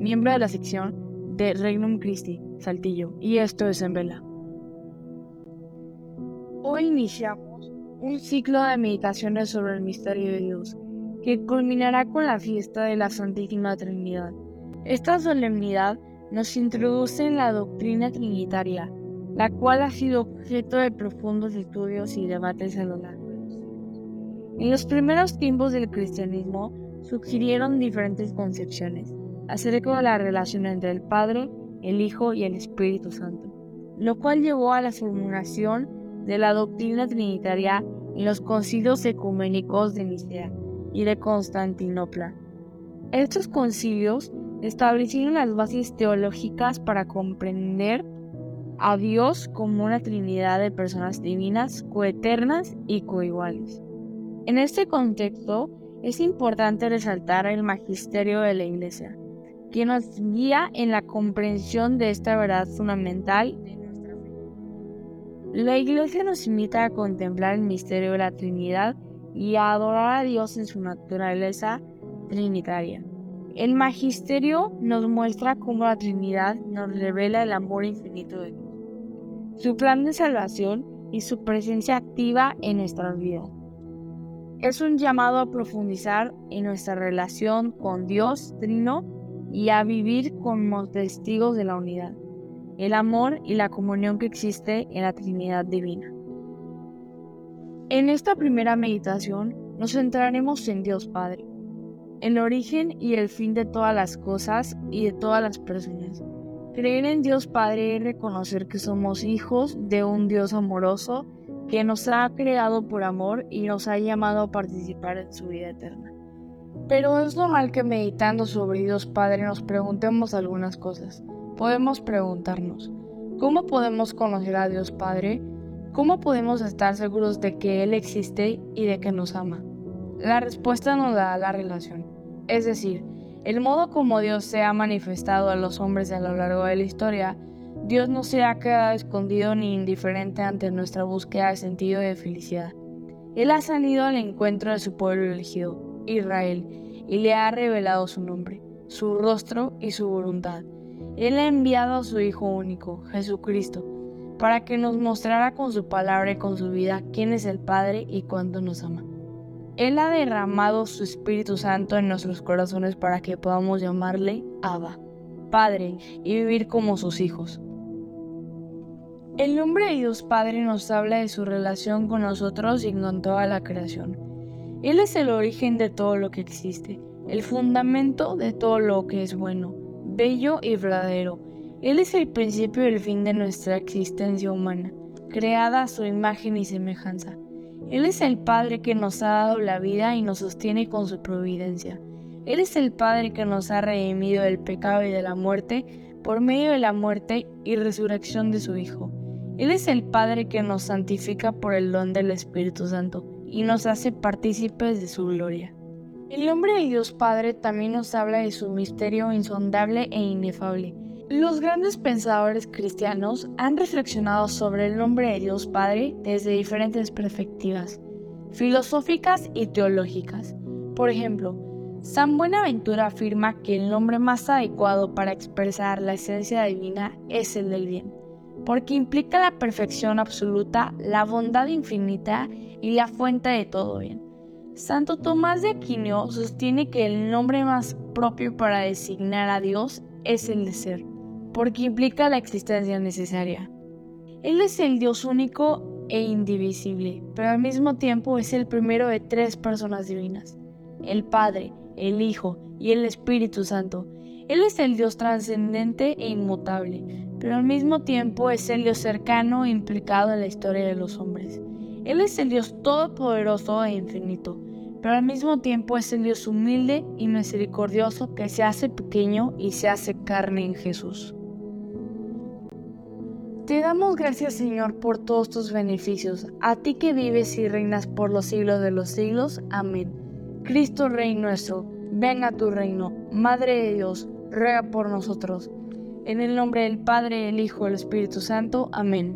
miembro de la sección de Regnum Christi, Saltillo, y esto es En Vela. Hoy iniciamos un ciclo de meditaciones sobre el misterio de Dios, que culminará con la fiesta de la Santísima Trinidad. Esta solemnidad nos introduce en la doctrina trinitaria, la cual ha sido objeto de profundos estudios y debates a lo largo. En los primeros tiempos del cristianismo surgieron diferentes concepciones acerca de la relación entre el Padre, el Hijo y el Espíritu Santo, lo cual llevó a la formulación de la doctrina trinitaria en los concilios ecuménicos de Nicea y de Constantinopla. Estos concilios establecieron las bases teológicas para comprender a Dios como una trinidad de personas divinas, coeternas y coiguales. En este contexto, es importante resaltar el magisterio de la Iglesia, que nos guía en la comprensión de esta verdad fundamental de nuestra fe. La Iglesia nos invita a contemplar el misterio de la Trinidad y a adorar a Dios en su naturaleza trinitaria. El magisterio nos muestra cómo la Trinidad nos revela el amor infinito de Dios, su plan de salvación y su presencia activa en nuestra vida. Es un llamado a profundizar en nuestra relación con Dios Trino y a vivir como testigos de la unidad, el amor y la comunión que existe en la Trinidad Divina. En esta primera meditación nos centraremos en Dios Padre, el origen y el fin de todas las cosas y de todas las personas. Creer en Dios Padre es reconocer que somos hijos de un Dios amoroso que nos ha creado por amor y nos ha llamado a participar en su vida eterna. Pero es normal que meditando sobre Dios Padre nos preguntemos algunas cosas. Podemos preguntarnos, ¿cómo podemos conocer a Dios Padre? ¿Cómo podemos estar seguros de que Él existe y de que nos ama? La respuesta nos da la relación. Es decir, el modo como Dios se ha manifestado a los hombres a lo largo de la historia, Dios no se ha quedado escondido ni indiferente ante nuestra búsqueda de sentido y de felicidad. Él ha salido al encuentro de su pueblo elegido, Israel, y le ha revelado su nombre, su rostro y su voluntad. Él ha enviado a su Hijo único, Jesucristo, para que nos mostrara con su palabra y con su vida quién es el Padre y cuánto nos ama. Él ha derramado su Espíritu Santo en nuestros corazones para que podamos llamarle Abba, Padre, y vivir como sus hijos. El nombre de Dios Padre nos habla de su relación con nosotros y con toda la creación. Él es el origen de todo lo que existe, el fundamento de todo lo que es bueno, bello y verdadero él es el principio y el fin de nuestra existencia humana, creada a su imagen y semejanza. Él es el Padre que nos ha dado la vida y nos sostiene con su providencia. Él es el Padre que nos ha redimido del pecado y de la muerte por medio de la muerte y resurrección de su Hijo. Él es el Padre que nos santifica por el don del Espíritu Santo y nos hace partícipes de su gloria. El nombre de Dios Padre también nos habla de su misterio insondable e inefable los grandes pensadores cristianos han reflexionado sobre el nombre de Dios Padre desde diferentes perspectivas, filosóficas y teológicas. Por ejemplo, San Buenaventura afirma que el nombre más adecuado para expresar la esencia divina es el del bien, porque implica la perfección absoluta, la bondad infinita y la fuente de todo bien. Santo Tomás de Aquino sostiene que el nombre más propio para designar a Dios es el de ser porque implica la existencia necesaria. Él es el Dios único e indivisible, pero al mismo tiempo es el primero de tres personas divinas, el Padre, el Hijo y el Espíritu Santo. Él es el Dios trascendente e inmutable, pero al mismo tiempo es el Dios cercano e implicado en la historia de los hombres. Él es el Dios todopoderoso e infinito, pero al mismo tiempo es el Dios humilde y misericordioso que se hace pequeño y se hace carne en Jesús. Te damos gracias Señor por todos tus beneficios, a ti que vives y reinas por los siglos de los siglos. Amén. Cristo Rey nuestro, ven a tu reino. Madre de Dios, ruega por nosotros. En el nombre del Padre, el Hijo y el Espíritu Santo. Amén.